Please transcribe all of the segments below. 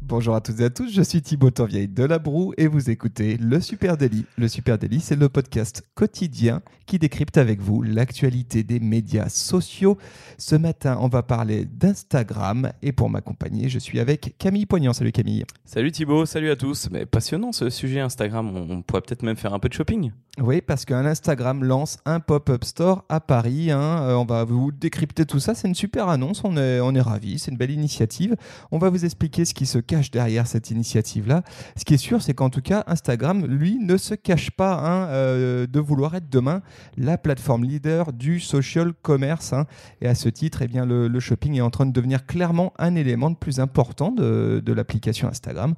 Bonjour à toutes et à tous, je suis Thibaut Tanvieille de La Broue et vous écoutez Le Super Daily. Le Super Daily, c'est le podcast quotidien qui décrypte avec vous l'actualité des médias sociaux. Ce matin, on va parler d'Instagram et pour m'accompagner, je suis avec Camille Poignant. Salut Camille. Salut Thibaut, salut à tous. Mais passionnant ce sujet Instagram, on pourrait peut-être même faire un peu de shopping. Oui, parce qu'un Instagram lance un pop-up store à Paris. Hein. Euh, on va vous décrypter tout ça. C'est une super annonce. On est, on est ravis. C'est une belle initiative. On va vous expliquer ce qui se cache derrière cette initiative-là. Ce qui est sûr, c'est qu'en tout cas, Instagram, lui, ne se cache pas hein, euh, de vouloir être demain la plateforme leader du social commerce. Hein. Et à ce titre, eh bien, le, shopping est en train de devenir clairement un élément de plus important de, de l'application Instagram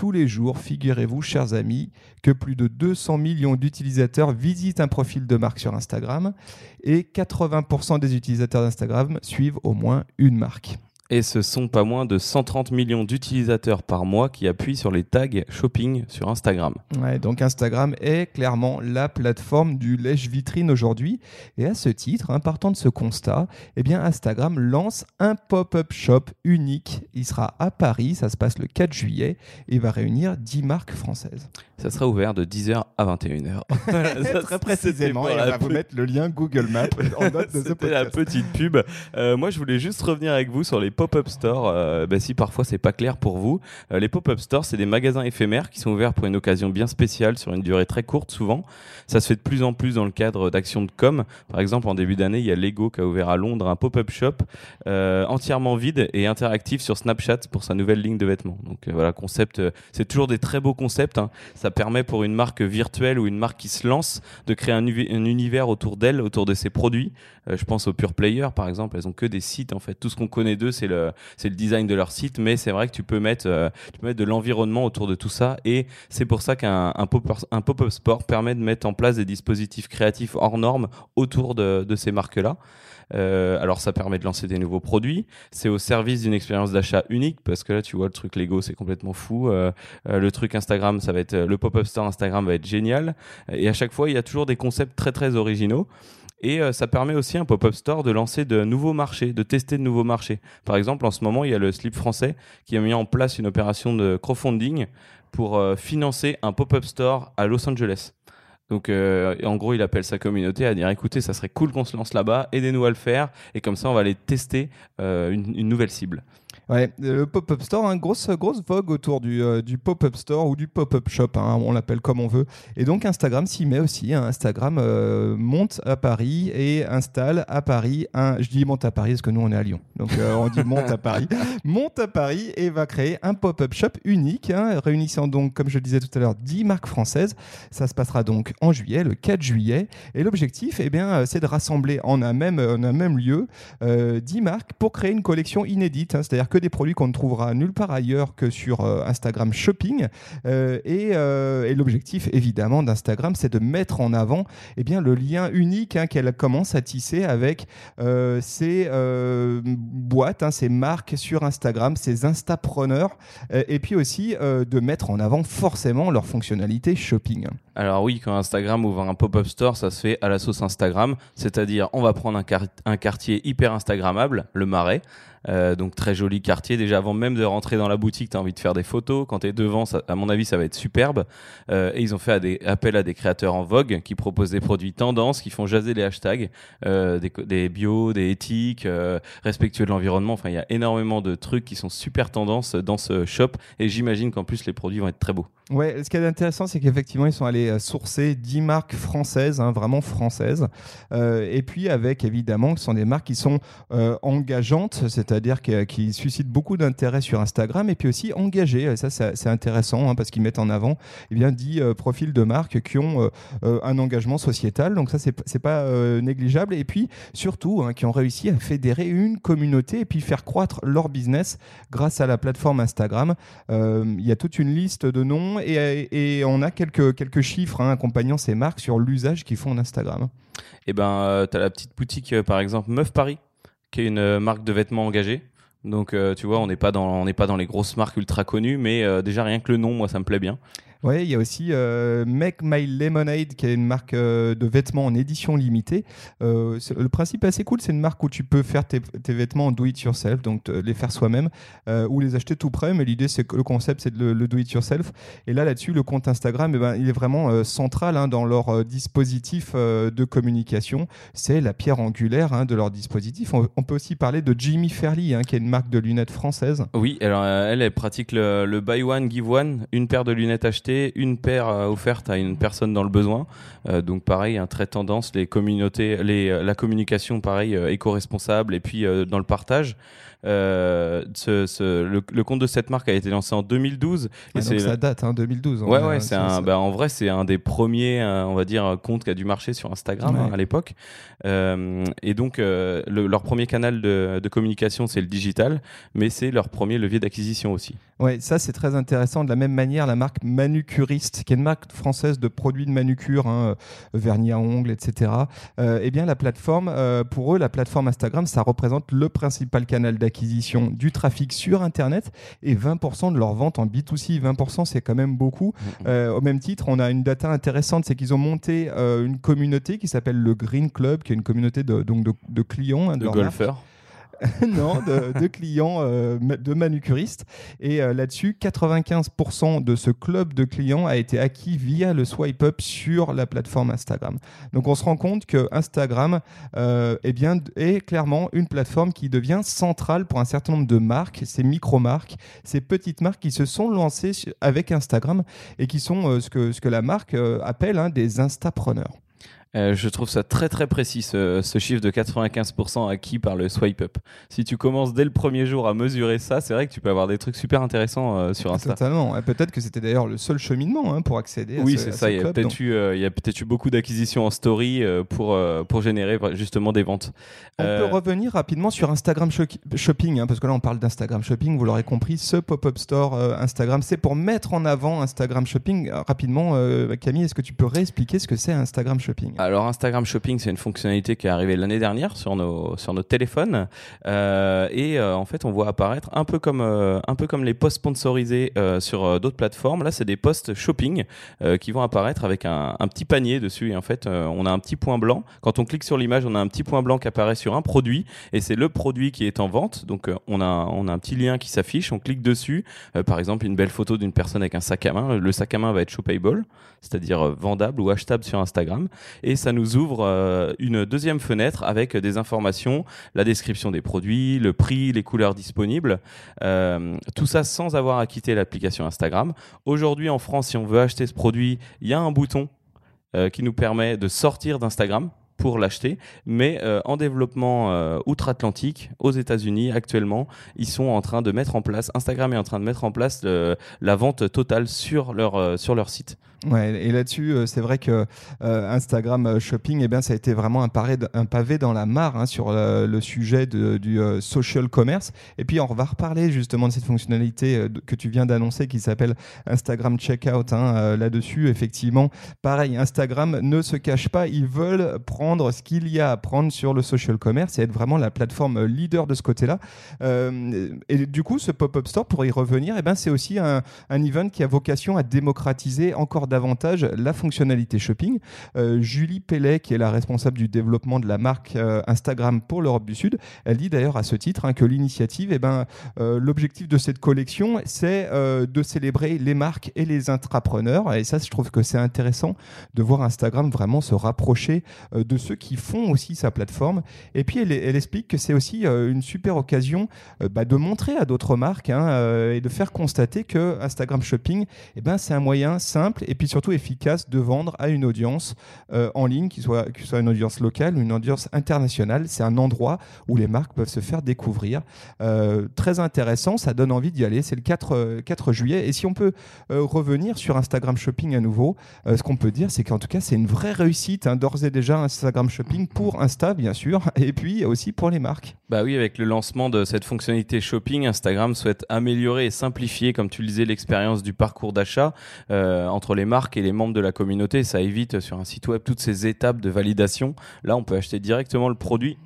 tous les jours, figurez-vous, chers amis, que plus de 200 millions d'utilisateurs visitent un profil de marque sur Instagram et 80% des utilisateurs d'Instagram suivent au moins une marque. Et ce sont pas moins de 130 millions d'utilisateurs par mois qui appuient sur les tags shopping sur Instagram. Ouais, donc Instagram est clairement la plateforme du lèche-vitrine aujourd'hui. Et à ce titre, hein, partant de ce constat, eh bien Instagram lance un pop-up shop unique. Il sera à Paris, ça se passe le 4 juillet, et va réunir 10 marques françaises. Ça sera ouvert de 10h à 21h. Très précisément, et on va vous mettre le lien Google Maps en note de ce podcast. la petite pub. Euh, moi, je voulais juste revenir avec vous sur les pop-up stores. Euh, bah, si parfois c'est pas clair pour vous, euh, les pop-up stores, c'est des magasins éphémères qui sont ouverts pour une occasion bien spéciale sur une durée très courte souvent. Ça se fait de plus en plus dans le cadre d'actions de com. Par exemple, en début d'année, il y a Lego qui a ouvert à Londres un pop-up shop entièrement vide et interactif sur Snapchat pour sa nouvelle ligne de vêtements. Donc voilà, concept, c'est toujours des très beaux concepts. Hein. Ça permet pour une marque virtuelle ou une marque qui se lance de créer un, univers autour d'elle, autour de ses produits. Euh, je pense aux Pure Player, par exemple, elles ont que des sites en fait. Tout ce qu'on connaît d'eux, c'est c'est le design de leur site, mais c'est vrai que tu peux mettre, euh, tu peux mettre de l'environnement autour de tout ça, et c'est pour ça qu'un un pop-up sport permet de mettre en place des dispositifs créatifs hors normes autour de, ces marques-là. Euh, alors ça permet de lancer des nouveaux produits. C'est au service d'une expérience d'achat unique parce que là tu vois le truc Lego c'est complètement fou. Euh, le truc Instagram ça va être le pop-up store Instagram va être génial. Et à chaque fois il y a toujours des concepts très très originaux. Et ça permet aussi un pop-up store de lancer de nouveaux marchés, de tester de nouveaux marchés. Par exemple, en ce moment, il y a le Slip français qui a mis en place une opération de crowdfunding pour financer un pop-up store à Los Angeles. Donc, euh, en gros, il appelle sa communauté à dire écoutez, ça serait cool qu'on se lance là-bas, aidez-nous à le faire, et comme ça, on va aller tester euh, une, nouvelle cible. Ouais, le pop-up store, hein, grosse, grosse vogue autour du, euh, du pop-up store ou du pop-up shop, hein, on l'appelle comme on veut. Et donc Instagram s'y met aussi. Hein. Instagram euh, monte à Paris et installe à Paris un. Je dis monte à Paris parce que nous on est à Lyon. Donc euh, on dit monte à Paris. Monte à Paris et va créer un pop-up shop unique, réunissant donc, comme je le disais tout à l'heure, 10 marques françaises. Ça se passera donc en juillet, le 4 juillet. Et l'objectif, eh bien, c'est de rassembler en un même, en un même lieu 10 marques pour créer une collection inédite. C'est-à-dire que des produits qu'on ne trouvera nulle part ailleurs que sur euh, Instagram Shopping. Euh, euh, et, l'objectif, évidemment, d'Instagram, c'est de mettre en avant eh bien, le lien unique hein, qu'elle commence à tisser avec ces boîtes, hein, ces marques sur Instagram, ces Instapreneurs, et puis aussi de mettre en avant forcément leur fonctionnalité shopping. Alors oui, quand Instagram ouvre un pop-up store, ça se fait à la sauce Instagram, c'est-à-dire on va prendre un, quartier hyper Instagrammable, le Marais, donc très joli quartier. Déjà avant même de rentrer dans la boutique, tu as envie de faire des photos. Quand tu devant, à mon avis, ça va être superbe. Euh, et ils ont fait appel à des créateurs en vogue qui proposent des produits tendance, qui font jaser les hashtags, euh, des, des bio, des éthiques, euh, respectueux de l'environnement. Enfin, il y a énormément de trucs qui sont super tendance dans ce shop. Et j'imagine qu'en plus, les produits vont être très beaux. Ouais, ce qui est intéressant, c'est qu'effectivement, ils sont allés sourcer 10 marques françaises, hein, vraiment françaises. et puis avec, évidemment, ce sont des marques qui sont engageantes, c'est c'est-à-dire qui, suscite beaucoup d'intérêt sur Instagram et puis aussi engagé. Ça, c'est intéressant hein, parce qu'ils mettent en avant eh bien, 10 euh, profils de marques qui ont euh, euh, un engagement sociétal. Donc ça, c'est pas négligeable. Et puis surtout, hein, qui ont réussi à fédérer une communauté et puis faire croître leur business grâce à la plateforme Instagram. Il y a toute une liste de noms et, on a quelques, quelques chiffres hein, accompagnant ces marques sur l'usage qu'ils font d'Instagram. Et eh ben, tu as la petite boutique, par exemple, Meuf Paris qui est une euh, marque de vêtements engagée. Donc, euh, tu vois, on n'est pas dans, pas dans les grosses marques ultra connues, mais euh, déjà rien que le nom, moi, ça me plaît bien. Ouais, il y a aussi euh, Make My Lemonade, qui est une marque euh, de vêtements en édition limitée. Euh, le principe est assez cool. C'est une marque où tu peux faire tes, vêtements en do it yourself, donc les faire soi-même ou les acheter tout près. Mais l'idée, c'est le concept, c'est le, le do it yourself. Et là, là-dessus, le compte Instagram, eh ben, il est vraiment central hein, dans leur dispositif de communication. C'est la pierre angulaire hein, de leur dispositif. On, peut aussi parler de Jimmy Fairley, hein, qui est une marque de lunettes française. Oui, alors elle, elle pratique le, le buy one, give one, une paire de lunettes achetées, une paire offerte à une personne dans le besoin. Euh, donc pareil, un très tendance, les communautés, la communication pareil, euh, éco-responsable et puis euh, dans le partage. Euh, ce, ce- le, le compte de cette marque a été lancé en 2012 et Ah, c'est donc ça date, hein, 2012. Ouais, On ouais, c'est un, ça- bah, en vrai, c'est un des premiers, euh, on va dire, comptes qui a dû marcher sur Instagram Ouais. hein, à l'époque. Euh, et donc, euh, le- leur premier canal de, de communication, c'est le digital, mais c'est leur premier levier d'acquisition aussi. Ouais, ça c'est très intéressant. De la même manière, la marque Manucuriste, qui est une marque française de produits de manucure, hein, euh, vernis à ongles, etc. Euh, eh bien, la plateforme, euh, pour eux, la plateforme Instagram, ça représente le principal canal d'acquisition du trafic sur Internet et 20% de leurs ventes en B2C. 20%, c'est quand même beaucoup. Euh, au même titre, on a une data intéressante, c'est qu'ils ont monté euh, une communauté qui s'appelle le Green Club, qui est une communauté de, donc de, de clients, hein, de marque. non, de, clients, euh, de manucuristes. Et euh, là-dessus, 95% de ce club de clients a été acquis via le swipe up sur la plateforme Instagram. Donc on se rend compte que Instagram euh, eh bien, est clairement une plateforme qui devient centrale pour un certain nombre de marques, ces micro-marques, ces petites marques qui se sont lancées avec Instagram et qui sont ce, que, la marque appelle hein, des instapreneurs. Euh, je trouve ça très très précis ce, ce chiffre de 95% acquis par le swipe up. Si tu commences dès le premier jour à mesurer ça, c'est vrai que tu peux avoir des trucs super intéressants euh, sur Insta. Totalement. Et Peut-être que c'était d'ailleurs le seul cheminement hein, pour accéder à Oui, ce, c'est ça. ce Il y a club. peut-être Donc, eu, euh, il y a peut-être eu beaucoup d'acquisitions en story pour, pour générer justement des ventes. On peut revenir rapidement sur Instagram Sho- Shopping, hein, parce que là on parle d'Instagram Shopping, vous l'aurez compris, ce pop-up store Instagram, c'est pour mettre en avant Instagram Shopping. Rapidement, Camille, est-ce que tu peux réexpliquer ce que c'est Instagram Shopping? Alors Instagram Shopping, c'est une fonctionnalité qui est arrivée l'année dernière sur nos sur nos téléphones Euh, et euh, en fait on voit apparaître un peu comme euh, un peu comme les posts sponsorisés euh, sur euh, d'autres plateformes. Là c'est des posts shopping euh, qui vont apparaître avec un, un petit panier dessus et en fait on a un petit point blanc. Quand on clique sur l'image, on a un petit point blanc qui apparaît sur un produit et c'est le produit qui est en vente. Donc on a on a un petit lien qui s'affiche, on clique dessus. Par exemple une belle photo d'une personne avec un sac à main. Le sac à main va être shoppable, c'est-à-dire vendable ou achetable sur Instagram ça nous ouvre euh, une deuxième fenêtre avec des informations, la description des produits, le prix, les couleurs disponibles, Euh, tout ça sans avoir à quitter l'application Instagram. Aujourd'hui en France, si on veut acheter ce produit, il y a un bouton euh, qui nous permet de sortir d'Instagram pour l'acheter, mais euh, en développement euh, outre-Atlantique, aux États-Unis actuellement, ils sont en train de mettre en place, Instagram est en train de mettre en place la vente totale sur leur, euh, sur leur site. Ouais, et là-dessus, c'est vrai que Instagram Shopping, eh bien, ça a été vraiment un, paré- un pavé dans la mare hein, sur le, sujet du social commerce. Et puis, on va reparler justement de cette fonctionnalité que tu viens d'annoncer qui s'appelle Instagram Checkout. hein, Là-dessus, effectivement, pareil, Instagram ne se cache pas. Ils veulent prendre ce qu'il y a à prendre sur le social commerce et être vraiment la plateforme euh, leader de ce côté-là. Euh, et du coup, ce pop-up store, pour y revenir, eh ben, c'est aussi un, un event qui a vocation à démocratiser encore davantage la fonctionnalité shopping. Euh, Julie Pellet, qui est la responsable du développement de la marque Instagram pour l'Europe du Sud, elle dit d'ailleurs à ce titre hein, que l'initiative, eh ben, l'objectif de cette collection, c'est de célébrer les marques et les intrapreneurs. Et ça, je trouve que c'est intéressant de voir Instagram vraiment se rapprocher de ceux qui font aussi sa plateforme. Et puis, elle, explique que c'est aussi euh, une super occasion euh, bah, de montrer à d'autres marques hein, euh, et de faire constater que Instagram Shopping, eh ben, c'est un moyen simple et puis surtout efficace de vendre à une audience en ligne, qui soit, ce soit une audience locale ou une audience internationale. C'est un endroit où les marques peuvent se faire découvrir. Très intéressant, ça donne envie d'y aller. C'est le 4, euh, 4 juillet. Et si on peut revenir sur Instagram Shopping à nouveau, ce qu'on peut dire, c'est qu'en tout cas, c'est une vraie réussite, hein, d'ores et déjà Instagram Shopping pour Insta, bien sûr, et puis aussi pour les marques. Bah oui, avec le lancement de cette fonctionnalité shopping, Instagram souhaite améliorer et simplifier, comme tu le disais, l'expérience du parcours d'achat euh, entre les marques et les membres de la communauté. Ça évite sur un site web toutes ces étapes de validation. Là, on peut acheter directement le produit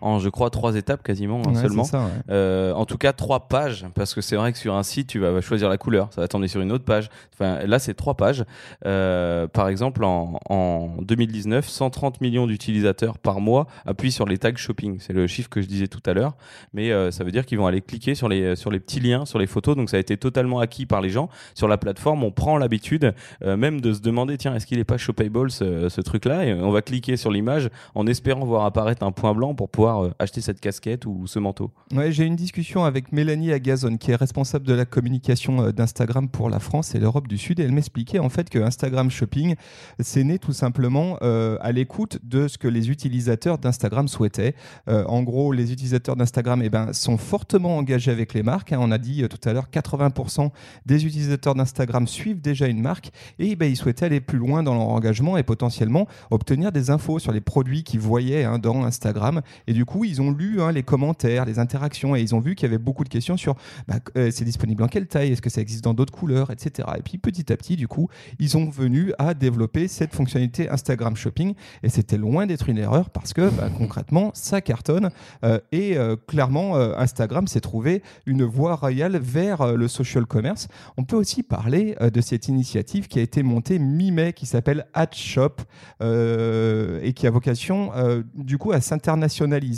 en, je crois, trois étapes quasiment Ouais, seulement. c'est ça, ouais. Euh, en tout cas, trois pages, parce que c'est vrai que sur un site, tu vas choisir la couleur, ça va t'emmener sur une autre page. Enfin, là, c'est trois pages. Euh, par exemple, en, en 2019, 130 millions d'utilisateurs par mois appuient sur les tags shopping. C'est le chiffre que je disais tout à l'heure. Mais euh, ça veut dire qu'ils vont aller cliquer sur les, sur les petits liens, sur les photos. Donc, ça a été totalement acquis par les gens. Sur la plateforme, on prend l'habitude même de se demander, tiens, est-ce qu'il n'est pas shoppable ce, ce truc-là? Et on va cliquer sur l'image en espérant voir apparaître un point blanc pour pouvoir euh, acheter cette casquette ou ce manteau. Ouais, j'ai une discussion avec Mélanie Agazon, qui est responsable de la communication euh, d'Instagram pour la France et l'Europe du Sud. Et elle m'expliquait en fait que Instagram Shopping, c'est né tout simplement euh, à l'écoute de ce que les utilisateurs d'Instagram souhaitaient. En gros, les utilisateurs d'Instagram eh ben, sont fortement engagés avec les marques. hein. On a dit tout à l'heure 80% des utilisateurs d'Instagram suivent déjà une marque et ben, ils souhaitaient aller plus loin dans leur engagement et potentiellement obtenir des infos sur les produits qu'ils voyaient hein, dans Instagram. Et du coup, ils ont lu hein, les commentaires, les interactions, et ils ont vu qu'il y avait beaucoup de questions sur bah, euh, c'est disponible en quelle taille, est-ce que ça existe dans d'autres couleurs, etc. Et puis petit à petit, du coup, ils ont venu à développer cette fonctionnalité Instagram Shopping, et c'était loin d'être une erreur parce que bah, concrètement, ça cartonne, euh, et euh, clairement, Instagram s'est trouvé une voie royale vers le social commerce. On peut aussi parler de cette initiative qui a été montée mi-mai, qui s'appelle AdShop, euh, et qui a vocation, du coup, à s'internationaliser.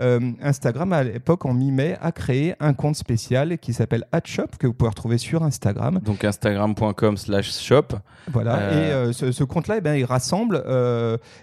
Euh, Instagram, à l'époque, en mi-mai, a créé un compte spécial qui s'appelle AdShop, que vous pouvez retrouver sur Instagram. Donc instagram.com slash shop. Voilà. Euh, Et euh, ce, ce compte-là, eh ben, il rassemble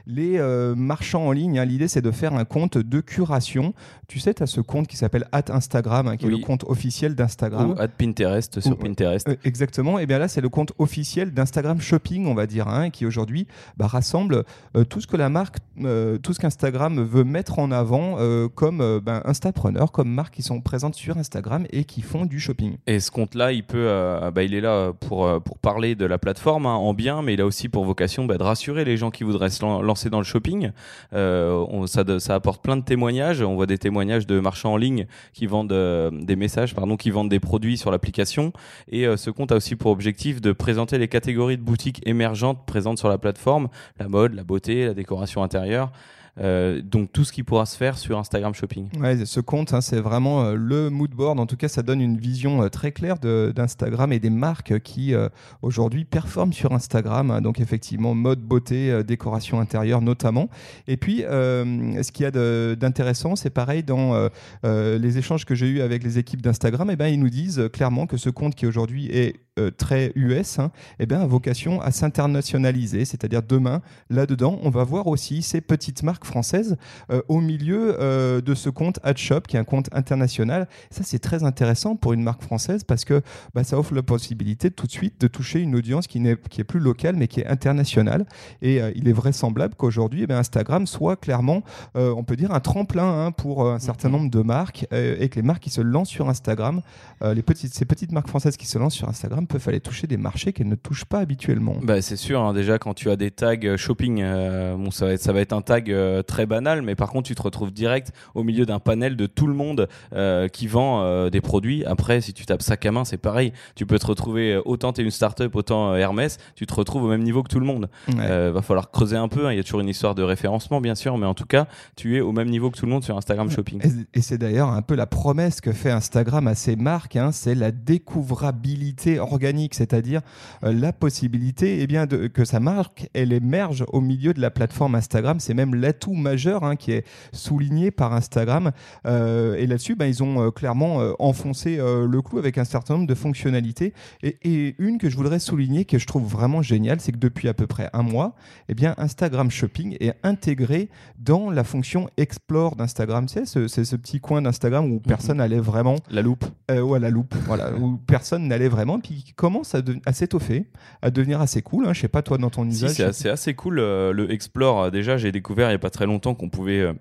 les marchands en ligne. hein. L'idée, c'est de faire un compte de curation. Tu sais, tu as ce compte qui s'appelle At Instagram, hein, qui est le compte officiel d'Instagram. Ou at Pinterest sur Ou- Pinterest. Euh, Exactement. Et bien là, c'est le compte officiel d'Instagram Shopping, on va dire, hein, qui aujourd'hui bah, rassemble euh, tout ce que la marque, euh, tout ce qu'Instagram veut mettre en avant euh, comme euh, ben, Instapreneur, comme marques qui sont présentes sur Instagram et qui font du shopping. Et ce compte-là, il peut, euh, bah, il est là pour euh, pour parler de la plateforme hein, en bien, mais il a aussi pour vocation bah, de rassurer les gens qui voudraient se lan- lancer dans le shopping. Ça, ça apporte plein de témoignages. On voit des témoignages de marchands en ligne qui vendent des messages, pardon, qui vendent des produits sur l'application. Et ce compte a aussi pour objectif de présenter les catégories de boutiques émergentes présentes sur la plateforme la mode, la beauté, la décoration intérieure. Euh, donc tout ce qui pourra se faire sur Instagram Shopping. Ce compte, hein, c'est vraiment euh, le mood board. En tout cas, ça donne une vision euh, très claire d'Instagram et des marques qui aujourd'hui performent sur Instagram. hein. donc effectivement, mode, beauté, décoration intérieure notamment. Et puis, ce qu'il y a d'intéressant, c'est pareil dans les échanges que j'ai eus avec les équipes d'Instagram. Et ben, ils nous disent clairement que ce compte qui aujourd'hui est euh, très US, hein, eh ben, a vocation à s'internationaliser. C'est-à-dire demain, là-dedans, on va voir aussi ces petites marques françaises euh, au milieu euh, de ce compte AdShop, qui est un compte international. Ça, c'est très intéressant pour une marque française parce que bah, ça offre la possibilité tout de suite de toucher une audience qui n'est qui est plus locale mais qui est internationale. Et il est vraisemblable qu'aujourd'hui, eh Instagram soit clairement, on peut dire, un tremplin hein, pour un certain nombre de marques et que les marques qui se lancent sur Instagram, les petites, ces petites marques françaises qui se lancent sur Instagram peuvent aller toucher des marchés qu'elles ne touchent pas habituellement. Bah, c'est sûr, hein, déjà quand tu as des tags euh, shopping, euh, bon, ça, va être, ça va être un tag euh, très banal, mais par contre tu te retrouves direct au milieu d'un panel de tout le monde euh, qui vend des produits. Après, si tu tapes sac à main, c'est pareil. Tu peux te retrouver, autant tu es une startup, autant Hermès, tu te retrouves au même niveau que tout le monde. Ouais. Va falloir creuser un peu, hein, il y a toujours une histoire de référencement bien sûr, mais en tout cas, tu es au même niveau que tout le monde sur Instagram Shopping. Et, et c'est d'ailleurs un peu la promesse que fait Instagram à ses marques, hein, c'est la découvrabilité organique, c'est-à-dire euh, la possibilité eh bien, de, que sa marque elle émerge au milieu de la plateforme Instagram. C'est même l'atout majeur hein, qui est souligné par Instagram. Euh, et là-dessus, ben, ils ont euh, clairement enfoncé le clou avec un certain nombre de fonctionnalités. Et, et une que je voudrais souligner, que je trouve vraiment géniale, c'est que depuis à peu près un mois, eh bien, Instagram Shopping est intégré dans la fonction Explore d'Instagram. Ce- c'est ce petit coin d'Instagram où personne n'allait vraiment, La loupe. euh, ou à la loupe, voilà, où personne n'allait vraiment, puis qui commence à, de- à s'étoffer, à devenir assez cool. Hein. Je sais pas toi dans ton Si, usage. c'est assez, assez cool euh, le Explore. Euh, Déjà, j'ai découvert il n'y a pas très longtemps qu'on pouvait euh,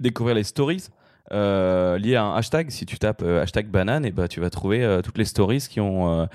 découvrir les stories lié à un hashtag. Si tu tapes hashtag banane, et bah, tu vas trouver toutes les stories qui ont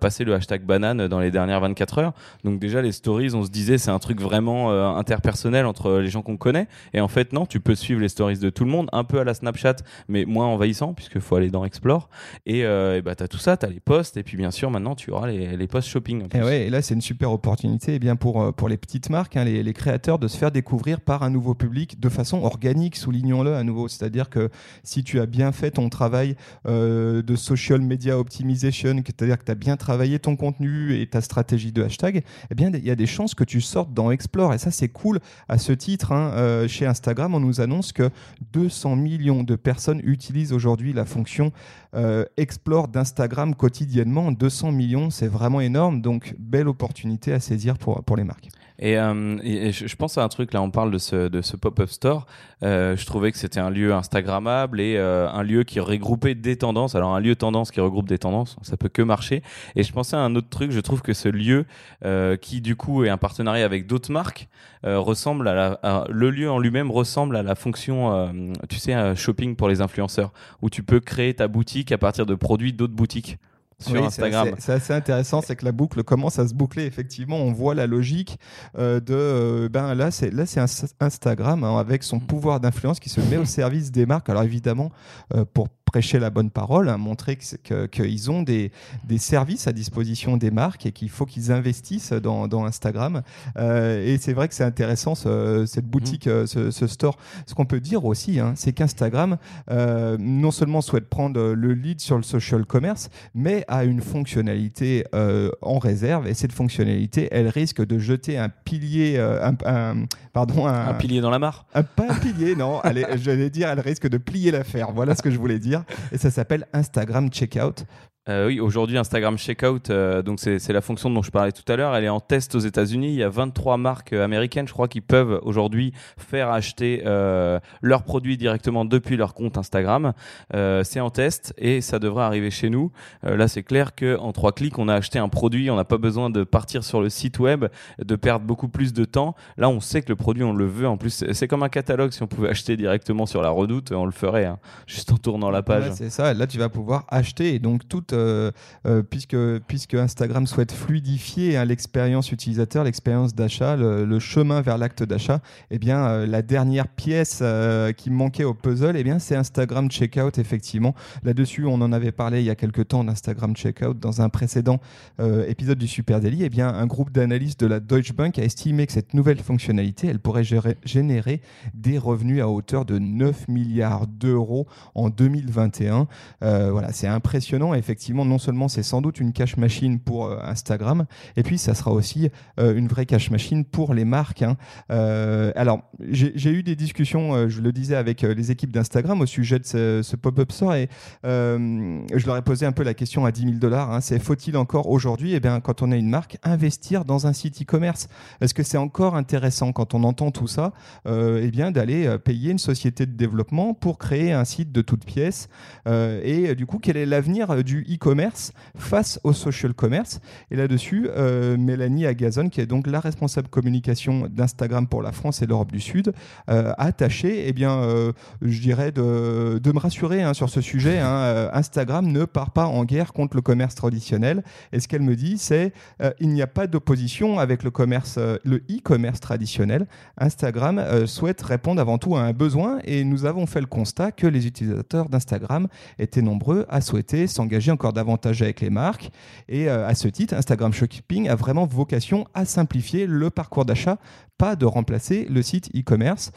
passé le hashtag banane dans les dernières 24 heures. Donc déjà, les stories, on se disait, c'est un truc vraiment interpersonnel entre les gens qu'on connaît. Et en fait, non, tu peux suivre les stories de tout le monde, un peu à la Snapchat, mais moins envahissant, puisqu'il faut aller dans Explore. Et, et bah, tu as tout ça, tu as les posts, et puis bien sûr, maintenant, tu auras les, les posts shopping. Et, ouais, et là, c'est une super opportunité et eh bien, pour, pour les petites marques, hein, les, les créateurs, de se faire découvrir par un nouveau public de façon organique, soulignons-le à nouveau. C'est-à-dire que si tu as bien fait ton travail euh, de social media optimization, c'est-à-dire que tu as bien travaillé ton contenu et ta stratégie de hashtag, eh bien, il y a des chances que tu sortes dans Explore. Et ça, c'est cool. À ce titre, hein, euh, chez Instagram, on nous annonce que 200 millions de personnes utilisent aujourd'hui la fonction euh, Explore d'Instagram quotidiennement. 200 millions, c'est vraiment énorme. Donc, belle opportunité à saisir pour, pour les marques. Et, euh, je pense à un truc, là on parle de ce, de ce pop-up store, euh, je trouvais que c'était un lieu Instagrammable et euh, un lieu qui regroupait des tendances. Alors un lieu tendance qui regroupe des tendances, ça peut que marcher. Et je pensais à un autre truc, je trouve que ce lieu qui du coup est un partenariat avec d'autres marques ressemble à, la, le lieu en lui-même ressemble à la fonction, tu sais, shopping pour les influenceurs, où tu peux créer ta boutique à partir de produits d'autres boutiques sur Instagram. C'est assez, intéressant, c'est que la boucle commence à se boucler. Effectivement, on voit la logique euh, de euh, ben là, c'est là c'est Instagram hein, avec son pouvoir d'influence qui se met au service des marques. Alors évidemment, euh, pour prêcher la bonne parole, montrer qu'ils ont des, des, services à disposition des marques et qu'il faut qu'ils investissent dans, dans Instagram. et c'est vrai que c'est intéressant cette boutique, mmh. ce, ce, store. Ce qu'on peut dire aussi, hein, c'est qu'Instagram non seulement souhaite prendre le lead sur le social commerce, mais a une fonctionnalité euh, en réserve et cette fonctionnalité, elle risque de jeter un pilier, euh, un, pardon, un, pilier dans la mare. pas un pilier, non. j'allais dire, elle risque de plier l'affaire. Voilà ce que je voulais dire. Et ça s'appelle Instagram Checkout. Euh, oui, aujourd'hui Instagram Checkout, euh, donc c'est la fonction dont je parlais tout à l'heure. Elle est en test aux États-Unis. Il y a 23 marques euh, américaines, je crois, qui peuvent aujourd'hui faire acheter leurs produits directement depuis leur compte Instagram. c'est en test et ça devrait arriver chez nous. là, c'est clair que en trois clics, on a acheté un produit. On n'a pas besoin de partir sur le site web, de perdre beaucoup plus de temps. Là, on sait que le produit, on le veut. En plus, c'est comme un catalogue. Si on pouvait acheter directement sur la Redoute, on le ferait, hein, juste en tournant la page. c'est ça. Là, tu vas pouvoir acheter et donc toute euh, euh, puisque, Instagram souhaite fluidifier hein, l'expérience utilisateur, l'expérience d'achat, le, chemin vers l'acte d'achat, eh bien, euh, la dernière pièce qui manquait au puzzle, eh bien, c'est Instagram Checkout, effectivement. Là-dessus, on en avait parlé il y a quelques temps d'Instagram Checkout dans un précédent épisode du Super Daily. Eh bien, un groupe d'analystes de la Deutsche Bank a estimé que cette nouvelle fonctionnalité, elle pourrait générer des revenus à hauteur de 9 milliards d'euros en 2021. voilà, c'est impressionnant. Effectivement, non seulement c'est sans doute une cache machine pour euh, Instagram, et puis ça sera aussi euh, une vraie cache machine pour les marques. Hein. Euh, alors, j'ai eu des discussions, je le disais, avec les équipes d'Instagram au sujet de ce, pop-up store, et je leur ai posé un peu la question à 10 000 dollars. Hein. c'est faut-il encore aujourd'hui, eh bien, quand on a une marque, investir dans un site e-commerce? Est-ce que c'est encore intéressant quand on entend tout ça, eh bien, d'aller payer une société de développement pour créer un site de toutes pièces Et du coup, quel est l'avenir du e-commerce face au social commerce. Et là-dessus, euh, Mélanie Agazon, qui est donc la responsable communication d'Instagram pour la France et l'Europe du Sud, euh, a tâché, eh bien, euh, je dirais, de, de me rassurer hein, sur ce sujet. Hein. Instagram ne part pas en guerre contre le commerce traditionnel. Et ce qu'elle me dit, c'est il n'y a pas d'opposition avec le commerce, le e-commerce traditionnel. Instagram souhaite répondre avant tout à un besoin et nous avons fait le constat que les utilisateurs d'Instagram étaient nombreux à souhaiter s'engager davantage avec les marques. Et euh, à ce titre, Instagram Shopping a vraiment vocation à simplifier le parcours d'achat, pas de remplacer le site e-commerce.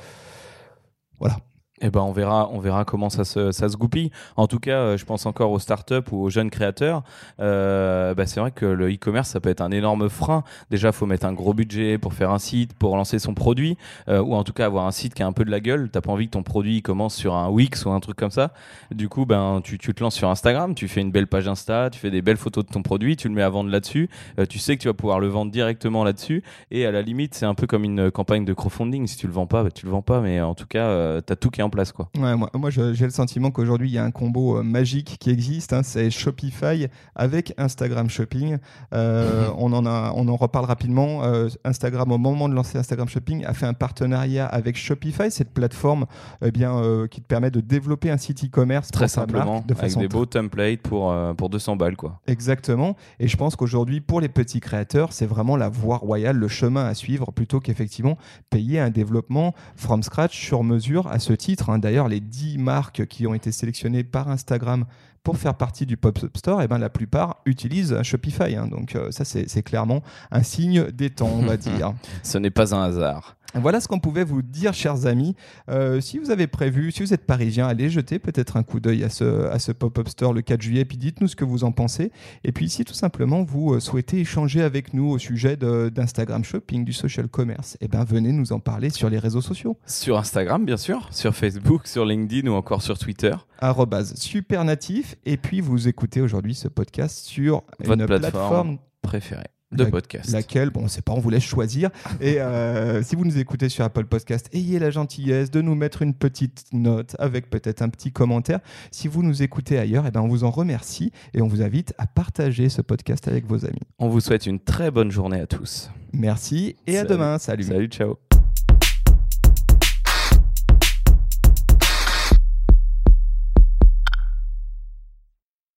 Voilà. Eh ben, on verra, on verra comment ça se, ça se goupille. En tout cas, euh, je pense encore aux startups ou aux jeunes créateurs. Euh, bah, c'est vrai que le e-commerce, ça peut être un énorme frein. Déjà, faut mettre un gros budget pour faire un site, pour lancer son produit, euh, ou en tout cas avoir un site qui a un peu de la gueule. T'as pas envie que ton produit commence sur un Wix ou un truc comme ça. Du coup, ben, tu, te lances sur Instagram, tu fais une belle page Insta, tu fais des belles photos de ton produit, tu le mets à vendre là-dessus. Euh, tu sais que tu vas pouvoir le vendre directement là-dessus. Et à la limite, c'est un peu comme une campagne de crowdfunding. Si tu le vends pas, bah, tu le vends pas. Mais en tout cas, t'as tout qui est en place. Quoi. Ouais, moi, j'ai le sentiment qu'aujourd'hui, il y a un combo euh, magique qui existe. hein, c'est Shopify avec Instagram Shopping. Euh, on, en a, on en reparle rapidement. Euh, Instagram, au moment de lancer Instagram Shopping, a fait un partenariat avec Shopify, cette plateforme eh bien, euh, qui te permet de développer un site e-commerce Très simplement, marque de avec des beaux templates pour, pour 200 balles. Quoi. Exactement. Et je pense qu'aujourd'hui, pour les petits créateurs, c'est vraiment la voie royale, le chemin à suivre, plutôt qu'effectivement payer un développement from scratch sur mesure à ce titre. Hein. D'ailleurs, les 10 marques qui ont été sélectionnées par Instagram pour faire partie du Pop-Up Store, eh ben, la plupart utilisent Shopify. hein. Donc euh, ça, c'est c'est clairement un signe des temps, on va dire. Ce n'est pas un hasard. Voilà ce qu'on pouvait vous dire, chers amis. Euh, si vous avez prévu, si vous êtes parisien, allez jeter peut-être un coup d'œil à ce, à ce pop-up store le 4 juillet, puis dites-nous ce que vous en pensez. Et puis si tout simplement vous euh, souhaitez échanger avec nous au sujet d'Instagram Shopping, du social commerce, eh ben venez nous en parler sur les réseaux sociaux. Sur Instagram, bien sûr, sur Facebook, sur LinkedIn ou encore sur Twitter. Arrobase supernatif. Et puis vous écoutez aujourd'hui ce podcast sur Votre une plateforme. plateforme Préféré de La- podcast. Laquelle, bon, on sait pas, on vous laisse choisir. Et euh, si vous nous écoutez sur Apple Podcast, ayez la gentillesse de nous mettre une petite note avec peut-être un petit commentaire. Si vous nous écoutez ailleurs, eh ben, on vous en remercie et on vous invite à partager ce podcast avec vos amis. On vous souhaite une très bonne journée à tous. Merci et à demain. Salut. Salut, ciao.